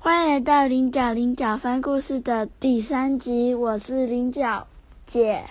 欢迎来到菱角菱角翻故事的第三集，我是菱角姐，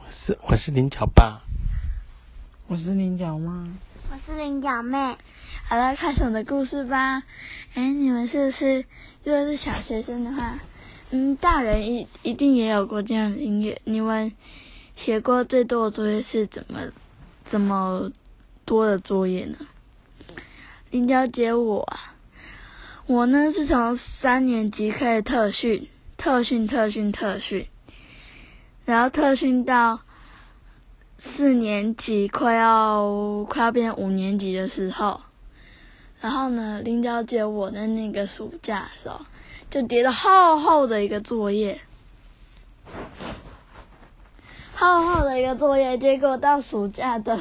我是我是菱角爸，我是菱角妈，我是菱角妹。好了，开始我的故事吧。哎，你们是不是如果是小学生的话，嗯，大人一一定也有过这样的音乐。你们写过最多的作业是怎么怎么多的作业呢？菱角姐我啊。我呢是从三年级开始特训，特训，特训，特训，然后特训到四年级，快要快要变五年级的时候，然后呢，林娇姐我的那个暑假时候就叠了厚厚的一个作业，厚厚的一个作业，结果到暑假的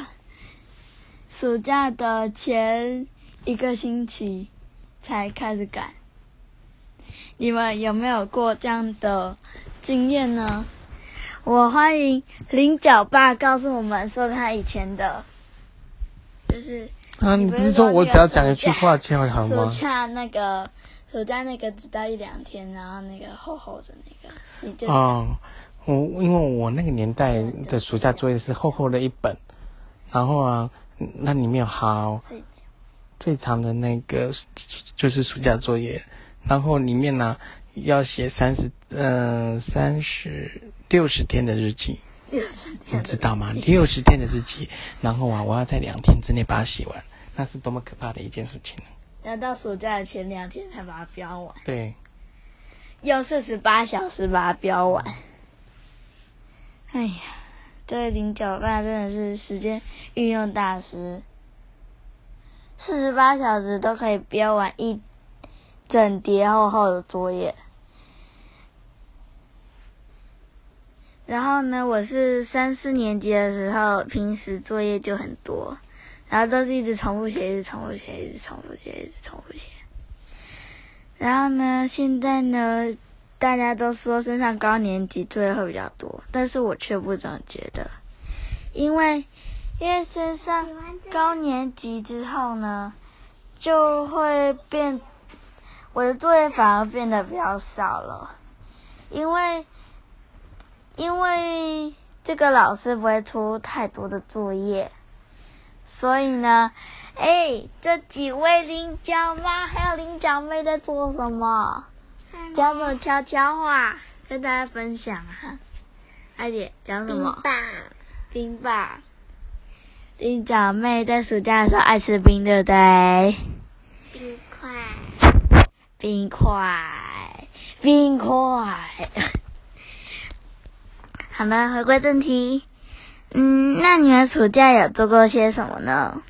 暑假的前一个星期。才开始改，你们有没有过这样的经验呢？我欢迎菱角爸告诉我们说他以前的，就是啊，你不是说我只要讲一句话就好吗？暑假那个暑假那个只待一两天，然后那个厚厚的那个，你就哦，我因为我那个年代的暑假作业是厚厚的一本，然后啊，那里面有好。最长的那个就是暑假作业，然后里面呢要写三十呃三十六十天的日记，六十天，你知道吗？六十天的日记，然后啊我要在两天之内把它写完，那是多么可怕的一件事情要到暑假的前两天才把它标完。对，要四十八小时把它标完。哎呀，这位零九爸真的是时间运用大师。四十八小时都可以标完一整叠厚厚的作业，然后呢，我是三四年级的时候，平时作业就很多，然后都是一直重复写，一直重复写，一直重复写，一直重复写。然后呢，现在呢，大家都说升上高年级作业会比较多，但是我却不这么觉得，因为。因为升上高年级之后呢，就会变，我的作业反而变得比较少了，因为，因为这个老师不会出太多的作业，所以呢，哎，这几位领奖妈还有领奖妹在做什么？讲什么悄悄话跟大家分享啊？快点讲什么？冰棒，冰棒。林小妹在暑假的时候爱吃冰，对不对？冰块，冰块，冰块。好了，回归正题。嗯，那你们暑假有做过些什么呢？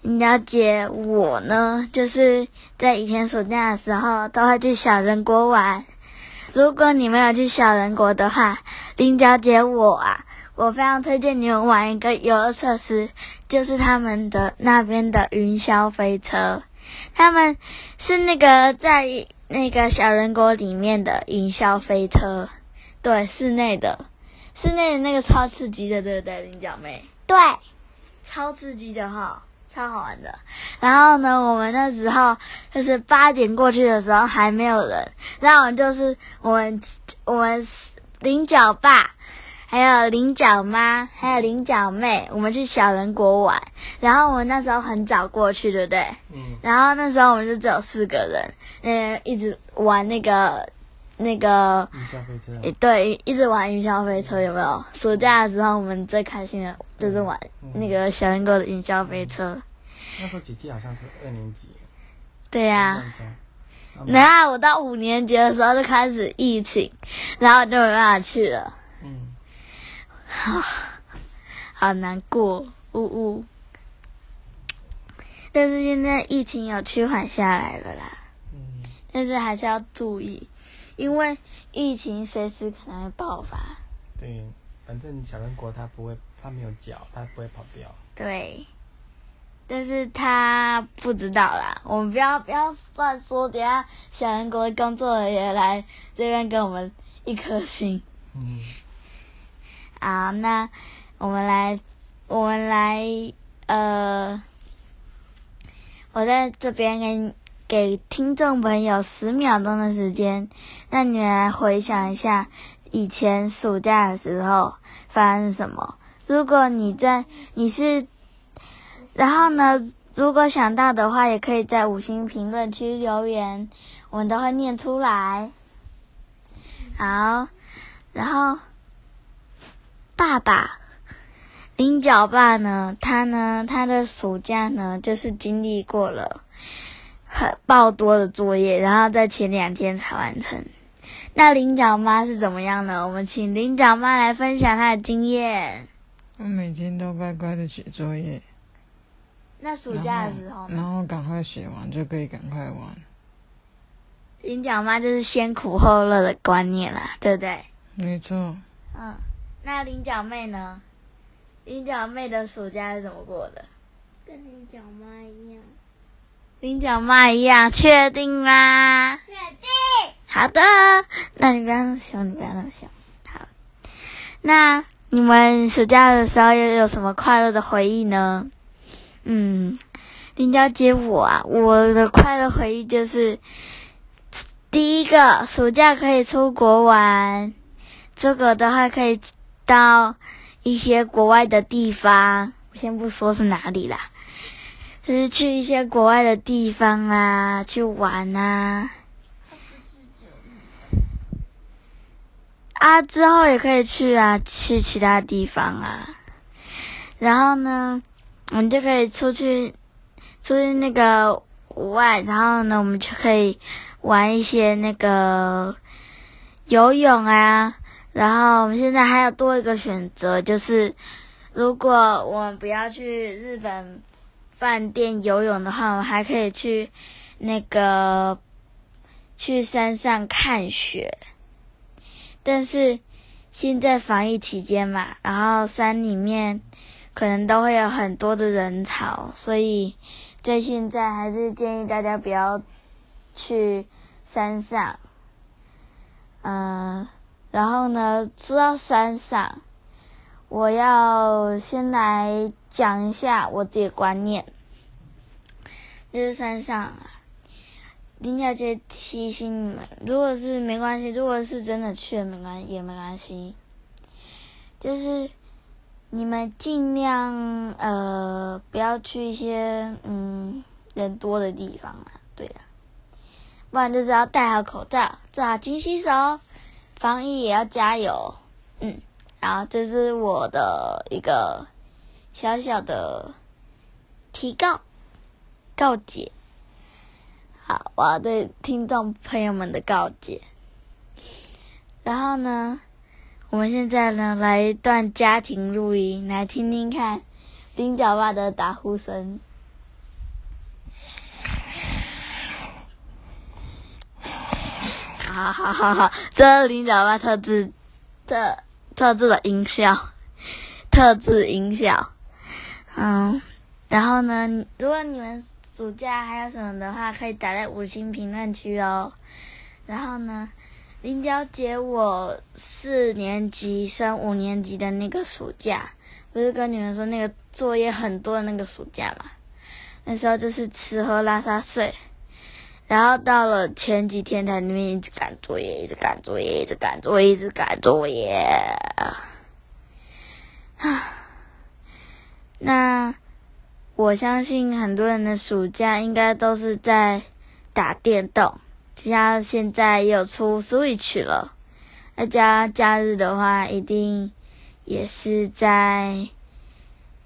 了解我呢，就是在以前暑假的时候都会去小人国玩。如果你没有去小人国的话，林小姐我啊。我非常推荐你们玩一个游乐设施，就是他们的那边的云霄飞车。他们是那个在那个小人国里面的云霄飞车，对，室内的，室内的那个超刺激的，对不对，菱角妹？对，超刺激的哈，超好玩的。然后呢，我们那时候就是八点过去的时候还没有人，然后就是我们我们菱角爸。还有菱角妈，还有菱角妹，我们去小人国玩。然后我们那时候很早过去，对不对？嗯。然后那时候我们就只有四个人，嗯，一直玩那个那个云霄飞车。对，一直玩云霄飞车，有没有？暑假的时候，我们最开心的就是玩那个小人国的云霄飞车。那时候姐姐好像是二年级。对呀。然后我到五年级的时候就开始疫情，然后就没办法去了。啊，好难过，呜呜。但是现在疫情有趋缓下来了啦。嗯。但是还是要注意，因为疫情随时可能会爆发。对，反正小人国他不会，他没有脚，他不会跑掉。对。但是他不知道啦，我们不要不要乱说，等下小人国工作人员来这边给我们一颗星。嗯。好，那我们来，我们来，呃，我在这边给给听众朋友十秒钟的时间，让你们来回想一下以前暑假的时候发生什么。如果你在你是，然后呢，如果想到的话，也可以在五星评论区留言，我们都会念出来。好，然后爸爸。菱角爸呢？他呢？他的暑假呢，就是经历过了很爆多的作业，然后在前两天才完成。那菱角妈是怎么样呢？我们请菱角妈来分享她的经验。我每天都乖乖的写作业。那暑假的时候，然后赶快写完就可以赶快玩。菱角妈就是先苦后乐的观念啦，对不对？没错。嗯，那菱角妹呢？菱角妹的暑假是怎么过的？跟菱角妈一样。菱角妈一样，确定吗？确定。好的，那你不要那么凶，你不要那么凶。好，那你们暑假的时候又有什么快乐的回忆呢？嗯，菱角姐我啊，我的快乐回忆就是第一个暑假可以出国玩，这个的话可以到。一些国外的地方，我先不说是哪里啦，就是去一些国外的地方啊，去玩啊。啊，之后也可以去啊，去其他地方啊。然后呢，我们就可以出去，出去那个户外，然后呢，我们就可以玩一些那个游泳啊。然后我们现在还有多一个选择，就是如果我们不要去日本饭店游泳的话，我们还可以去那个去山上看雪。但是现在防疫期间嘛，然后山里面可能都会有很多的人潮，所以在现在还是建议大家不要去山上。嗯。然后呢，知道山上，我要先来讲一下我自己的观念。就是山上啊，林小姐提醒你们，如果是没关系，如果是真的去了，没关也没关系。就是你们尽量呃不要去一些嗯人多的地方啊，对的，不然就是要戴好口罩，做好勤洗手。防疫也要加油，嗯，然后这是我的一个小小的提告告诫，好，我要对听众朋友们的告诫。然后呢，我们现在呢来一段家庭录音，来听听看丁角爸的打呼声。好好好好，这是菱角爸特制特特制的音效，特制音效。嗯，然后呢，如果你们暑假还有什么的话，可以打在五星评论区哦。然后呢，林小姐，我四年级升五年级的那个暑假，不是跟你们说那个作业很多的那个暑假嘛？那时候就是吃喝拉撒睡。然后到了前几天，在那边一直赶作业，一直赶作业，一直赶作业，一直赶作业。啊，那我相信很多人的暑假应该都是在打电动，加现在有出 Switch 了，大家假日的话一定也是在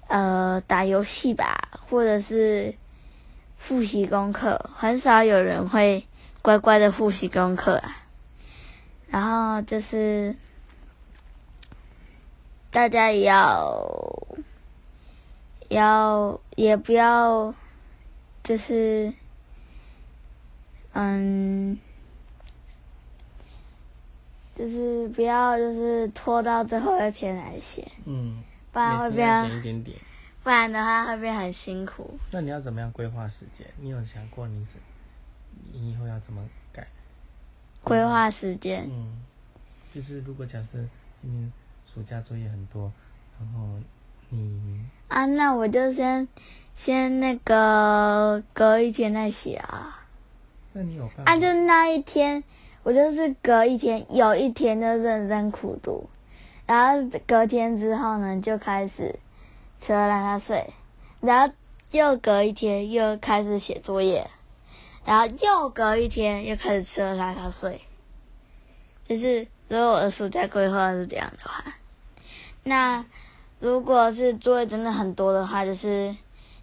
呃打游戏吧，或者是。复习功课很少有人会乖乖的复习功课啊，然后就是大家也要要也不要就是嗯，就是不要就是拖到最后一天来写，嗯，不然会变一点点。不然的话会变很辛苦。那你要怎么样规划时间？你有想过你是你以后要怎么改？规划时间。嗯，就是如果假设今天暑假作业很多，然后你啊，那我就先先那个隔一天再写啊。那你有办法？啊，就那一天，我就是隔一天，有一天就认真苦读，然后隔天之后呢，就开始吃了让他睡，然后又隔一天又开始写作业，然后又隔一天又开始吃了让他睡。就是如果我的暑假规划是这样的话，那如果是作业真的很多的话，就是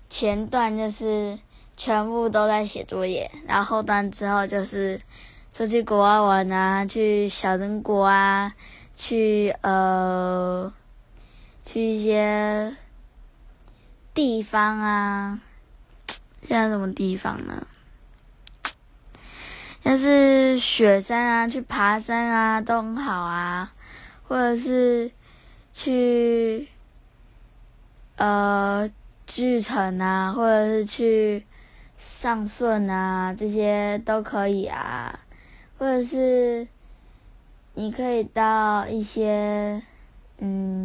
前段就是。全部都在写作业，然后后段之后就是出去国外玩啊，去小人国啊，去呃，去一些地方啊，像什么地方呢？像是雪山啊，去爬山啊都很好啊，或者是去呃巨城啊，或者是去。上顺啊，这些都可以啊，或者是你可以到一些嗯，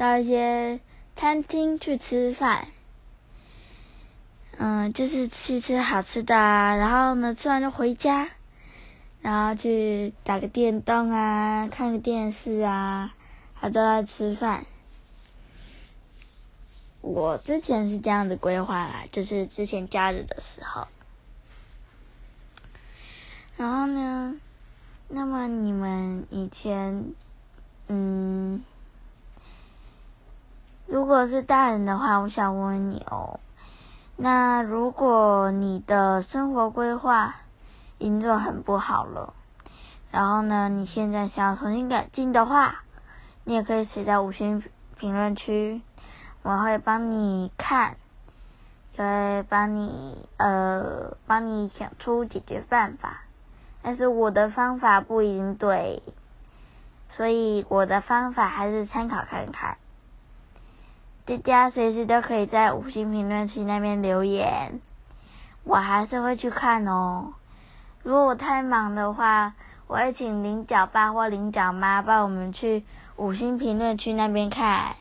到一些餐厅去吃饭，嗯，就是吃吃好吃的啊，然后呢，吃完就回家，然后去打个电动啊，看个电视啊，还都在吃饭。我之前是这样的规划啦，就是之前假日的时候。然后呢，那么你们以前，嗯，如果是大人的话，我想问问你哦，那如果你的生活规划已经做很不好了，然后呢，你现在想要重新改进的话，你也可以写在五星评论区。我会帮你看，也会帮你呃，帮你想出解决办法。但是我的方法不一定对，所以我的方法还是参考看看。大家随时都可以在五星评论区那边留言，我还是会去看哦。如果我太忙的话，我会请菱角爸或菱角妈帮我们去五星评论区那边看。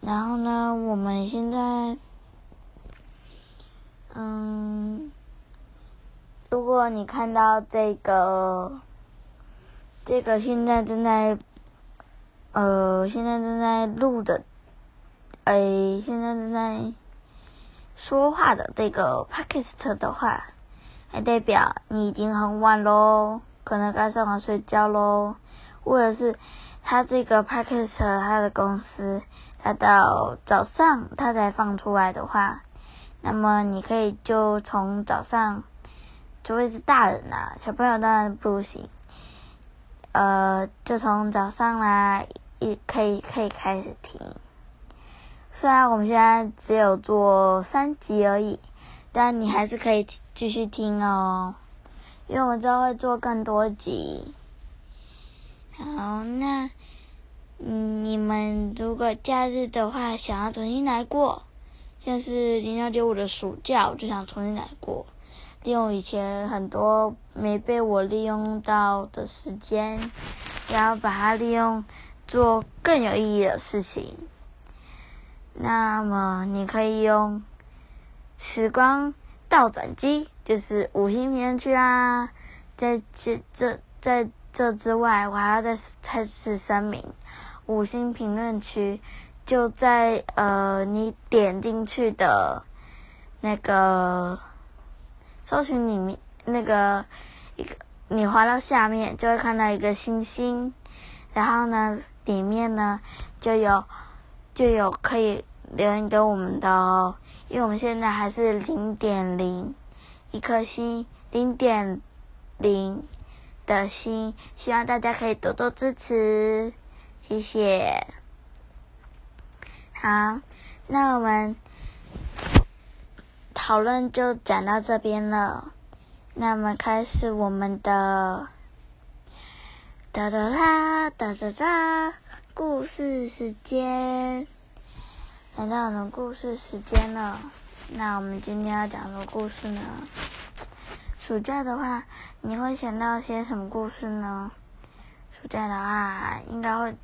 然后呢，我们现在，嗯，如果你看到这个，这个现在正在，呃，现在正在录的，哎，现在正在说话的这个 podcast 的话，还代表你已经很晚喽，可能该上床睡觉喽，或者是他这个 podcast 他的公司。他到早上他才放出来的话，那么你可以就从早上，除非是大人啦，小朋友当然不行。呃，就从早上啦，一可以可以开始听。虽然我们现在只有做三集而已，但你还是可以继续听哦，因为我们之后会做更多集。好，那。嗯，你们如果假日的话，想要重新来过，像是零幺九五的暑假，我就想重新来过，利用以前很多没被我利用到的时间，然后把它利用做更有意义的事情。那么你可以用时光倒转机，就是五星评论区啊，在这这在这之外，我还要再再次声明。五星评论区就在呃，你点进去的那个搜寻里面，那个一个你滑到下面就会看到一个星星，然后呢，里面呢就有就有可以留言给我们的哦，因为我们现在还是零点零一颗星，零点零的星，希望大家可以多多支持。谢谢。好，那我们讨论就讲到这边了。那么开始我们的哒哒啦哒哒哒故事时间，来到我们故事时间了。那我们今天要讲的故事呢？暑假的话，你会想到些什么故事呢？暑假的话，应该会。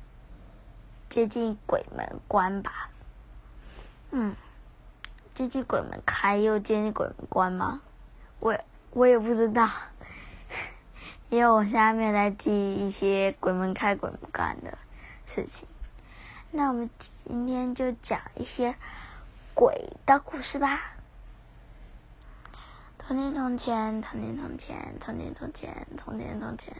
接近鬼门关吧，嗯，接近鬼门开又接近鬼门关吗？我我也不知道，因为我现在没有在记一些鬼门开、鬼门关的事情。那我们今天就讲一些鬼的故事吧。从前从前，从前从前，从前从前，从前从前，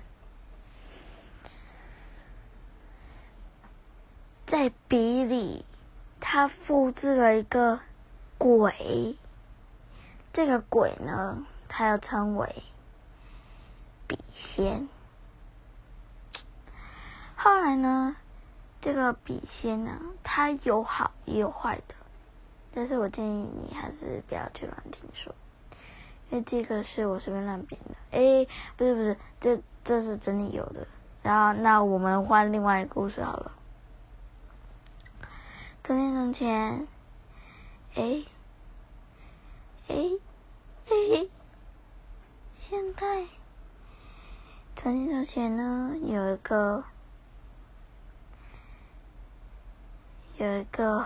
在笔里，他复制了一个鬼。这个鬼呢，他要称为笔仙。后来呢，这个笔仙呢，它有好也有坏的，但是我建议你还是不要去乱听说。因为这个是我随便乱编的，哎，不是不是，这这是真的有的。然后，那我们换另外一个故事好了。从前从前，哎，哎，哎，现在，从前从前呢，有一个，有一个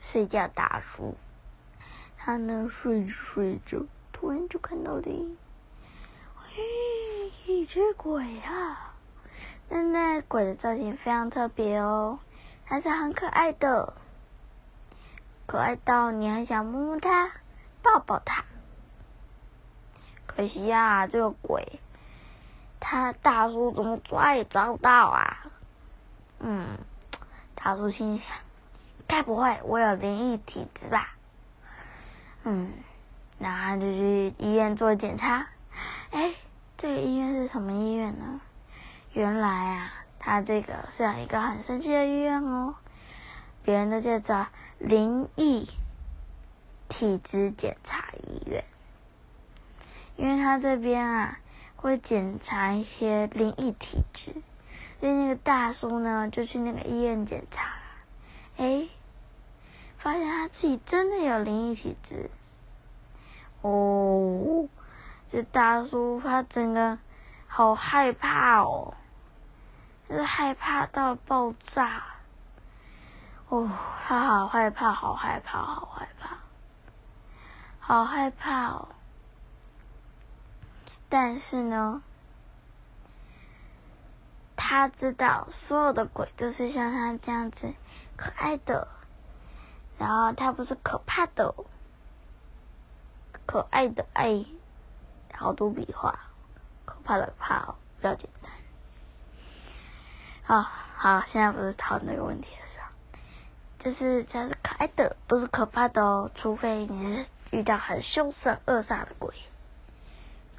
睡觉大叔。他呢睡着睡着，突然就看到了，一只鬼啊！那那鬼的造型非常特别哦，还是很可爱的，可爱到你很想摸摸它、抱抱它。可惜呀，这个鬼，他大叔怎么抓也抓不到啊！嗯，大叔心想，该不会我有灵异体质吧？嗯，那他就去医院做检查。哎，这个医院是什么医院呢？原来啊，他这个是一个很神奇的医院哦。别人都叫做灵异体质检查医院，因为他这边啊会检查一些灵异体质，所以那个大叔呢就去那个医院检查。哎。发现他自己真的有灵异体质，哦，这大叔他整个好害怕哦，是害怕到爆炸，哦，他好害怕，好害怕，好害怕，好害怕哦。但是呢，他知道所有的鬼都是像他这样子可爱的。然后他不是可怕的，可爱的爱，好多笔画，可怕的怕哦，比较简单。好好，现在不是讨论那个问题的时候，就是他是可爱的，不是可怕的哦，除非你是遇到很凶神恶煞的鬼，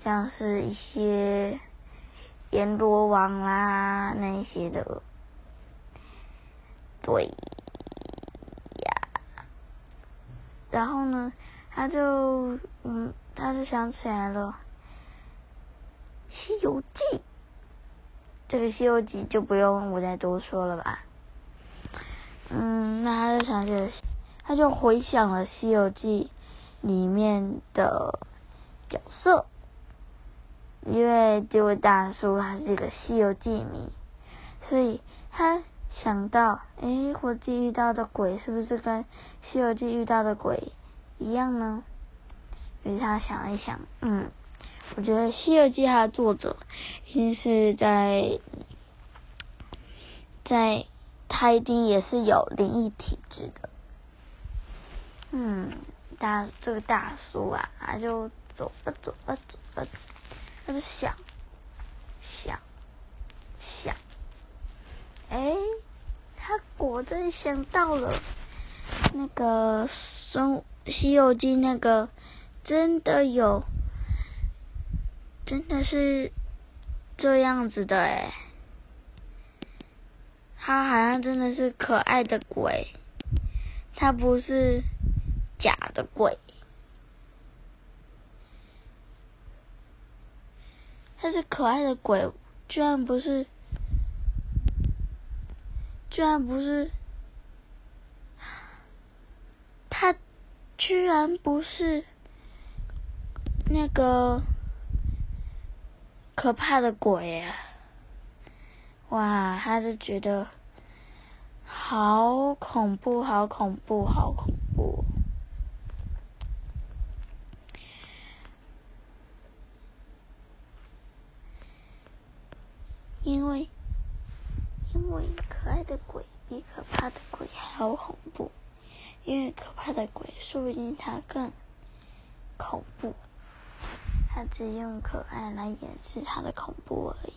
像是一些阎罗王啦那些的，对呀。然后呢，他就嗯，他就想起来了，《西游记》。这个《西游记》就不用我再多说了吧。嗯，那他就想起了，他就回想了《西游记》里面的角色，因为这位大叔他是一个《西游记》迷，所以他。想到，哎，我自己遇到的鬼是不是跟《西游记》遇到的鬼一样呢？于是他想了一想，嗯，我觉得《西游记》它的作者一定是在，在他一定也是有灵异体质的。嗯，大这个大叔啊，他就走啊走啊走啊，他就想，想，想。哎，他果真想到了那个《生西游记》，那个真的有，真的是这样子的哎，他好像真的是可爱的鬼，他不是假的鬼，但是可爱的鬼，居然不是。居然不是，他居然不是那个可怕的鬼啊！哇，他就觉得好恐怖，好恐怖，好恐怖！因为，因为可爱的鬼比可怕的鬼还要恐怖，因为可怕的鬼说不定它更恐怖，他只用可爱来掩饰他的恐怖而已。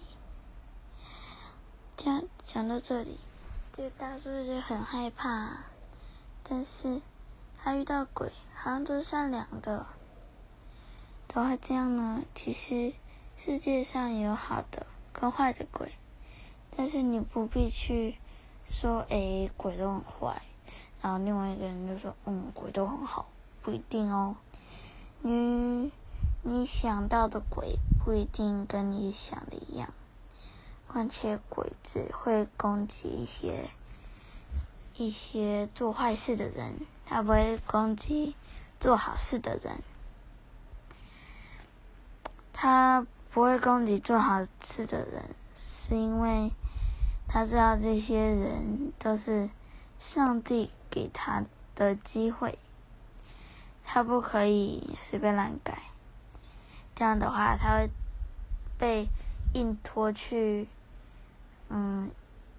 讲讲到这里，这个大叔就很害怕，但是他遇到鬼好像都是善良的，都会这样呢。其实世界上有好的跟坏的鬼，但是你不必去说诶鬼都很坏，然后另外一个人就说嗯鬼都很好，不一定哦。你你想到的鬼不一定跟你想的一样。况且鬼只会攻击一些一些做坏事的人，他不会攻击做好事的人。他不会攻击做好事的人，是因为他知道这些人都是上帝给他的机会，他不可以随便乱改。这样的话，他会被硬拖去。嗯，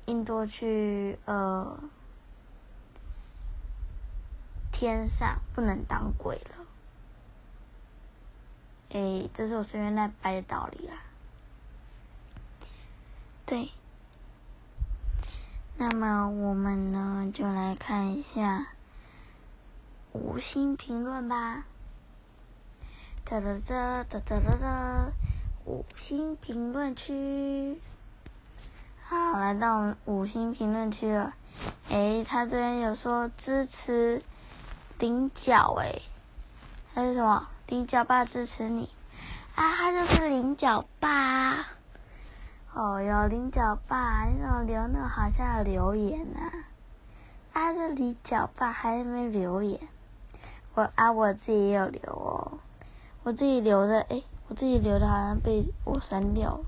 印度去呃天上不能当鬼了。诶，这是我随便乱掰的道理啦。对，那么我们呢就来看一下五星评论吧。哒哒哒哒哒哒哒，五星评论区。好，来到五星评论区了。诶，他这边有说支持菱角，诶，他是什么？菱角爸支持你啊？他就是菱角爸。哦哟，菱角爸，你怎么留那好像留言呢？啊，这菱角爸还没留言。我啊，我自己也有留哦。我自己留的，诶，我自己留的好像被我删掉了。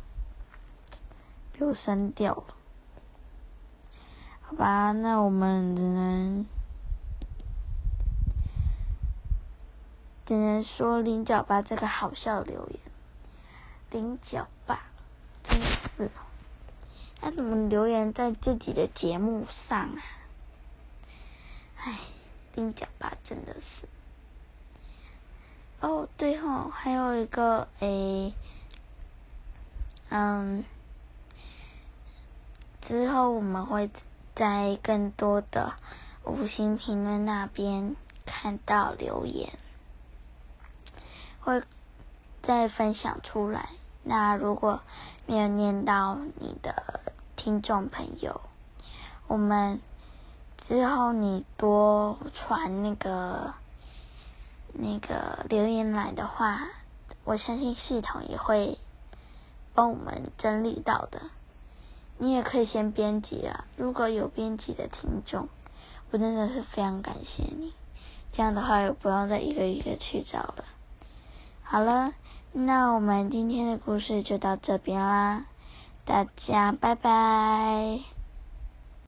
被我删掉了，好吧，那我们只能只能说菱角爸这个好笑的留言，菱角爸真的是，他怎么留言在自己的节目上啊？哎，菱角爸真的是。哦，对吼，还有一个诶，嗯。之后我们会在更多的五星评论那边看到留言，会再分享出来。那如果没有念到你的听众朋友，我们之后你多传那个那个留言来的话，我相信系统也会帮我们整理到的。你也可以先编辑啊！如果有编辑的听众，我真的是非常感谢你。这样的话，也不用再一个一个去找了。好了，那我们今天的故事就到这边啦，大家拜拜。